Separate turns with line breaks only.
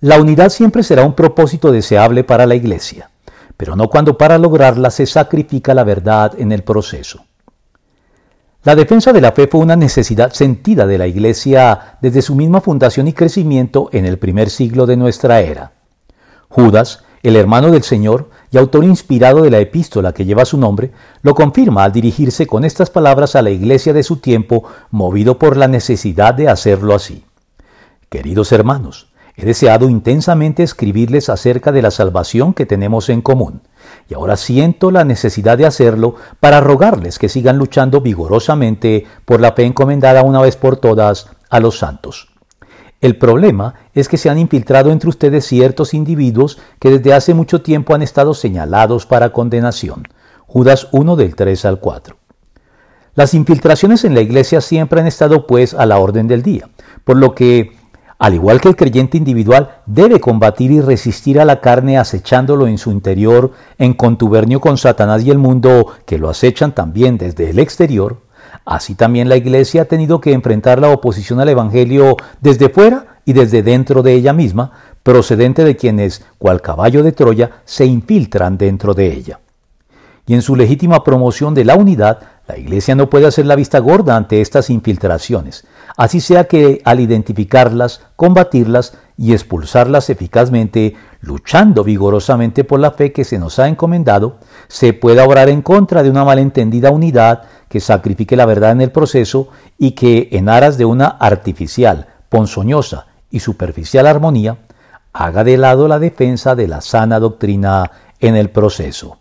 La unidad siempre será un propósito deseable para la Iglesia, pero no cuando para lograrla se sacrifica la verdad en el proceso. La defensa de la fe fue una necesidad sentida de la Iglesia desde su misma fundación y crecimiento en el primer siglo de nuestra era. Judas, el hermano del Señor y autor inspirado de la epístola que lleva su nombre, lo confirma al dirigirse con estas palabras a la iglesia de su tiempo, movido por la necesidad de hacerlo así. Queridos hermanos, He deseado intensamente escribirles acerca de la salvación que tenemos en común, y ahora siento la necesidad de hacerlo para rogarles que sigan luchando vigorosamente por la fe encomendada una vez por todas a los santos. El problema es que se han infiltrado entre ustedes ciertos individuos que desde hace mucho tiempo han estado señalados para condenación. Judas 1 del 3 al 4. Las infiltraciones en la iglesia siempre han estado pues a la orden del día, por lo que al igual que el creyente individual, debe combatir y resistir a la carne acechándolo en su interior, en contubernio con Satanás y el mundo que lo acechan también desde el exterior. Así también la Iglesia ha tenido que enfrentar la oposición al Evangelio desde fuera y desde dentro de ella misma, procedente de quienes, cual caballo de Troya, se infiltran dentro de ella. Y en su legítima promoción de la unidad, la Iglesia no puede hacer la vista gorda ante estas infiltraciones, así sea que al identificarlas, combatirlas y expulsarlas eficazmente, luchando vigorosamente por la fe que se nos ha encomendado, se pueda obrar en contra de una malentendida unidad que sacrifique la verdad en el proceso y que, en aras de una artificial, ponzoñosa y superficial armonía, haga de lado la defensa de la sana doctrina en el proceso.